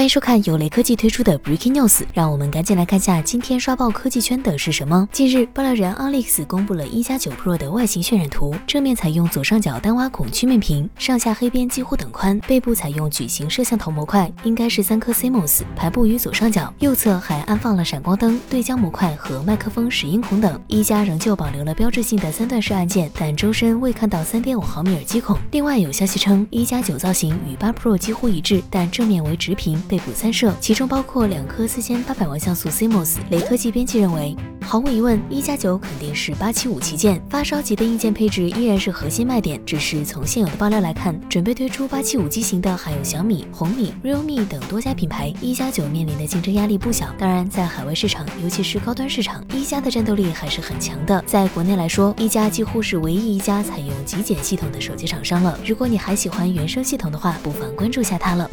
欢迎收看由雷科技推出的 Breaking News，让我们赶紧来看下今天刷爆科技圈的是什么。近日，爆料人 Alex 公布了一加九 Pro 的外形渲染图，正面采用左上角单挖孔曲面屏，上下黑边几乎等宽，背部采用矩形摄像头模块，应该是三颗 CMOS，排布于左上角，右侧还安放了闪光灯、对焦模块和麦克风拾音孔等。一加仍旧保留了标志性的三段式按键，但周身未看到三点五毫米耳机孔。另外有消息称，一加九造型与八 Pro 几乎一致，但正面为直屏。背部三摄，其中包括两颗四千八百万像素 CMOS。雷科技编辑认为，毫无疑问，一加九肯定是八七五旗舰，发烧级的硬件配置依然是核心卖点。只是从现有的爆料来看，准备推出八七五机型的还有小米、红米、realme 等多家品牌，一加九面临的竞争压力不小。当然，在海外市场，尤其是高端市场，一加的战斗力还是很强的。在国内来说，一加几乎是唯一一家采用极简系统的手机厂商了。如果你还喜欢原生系统的话，不妨关注下它了。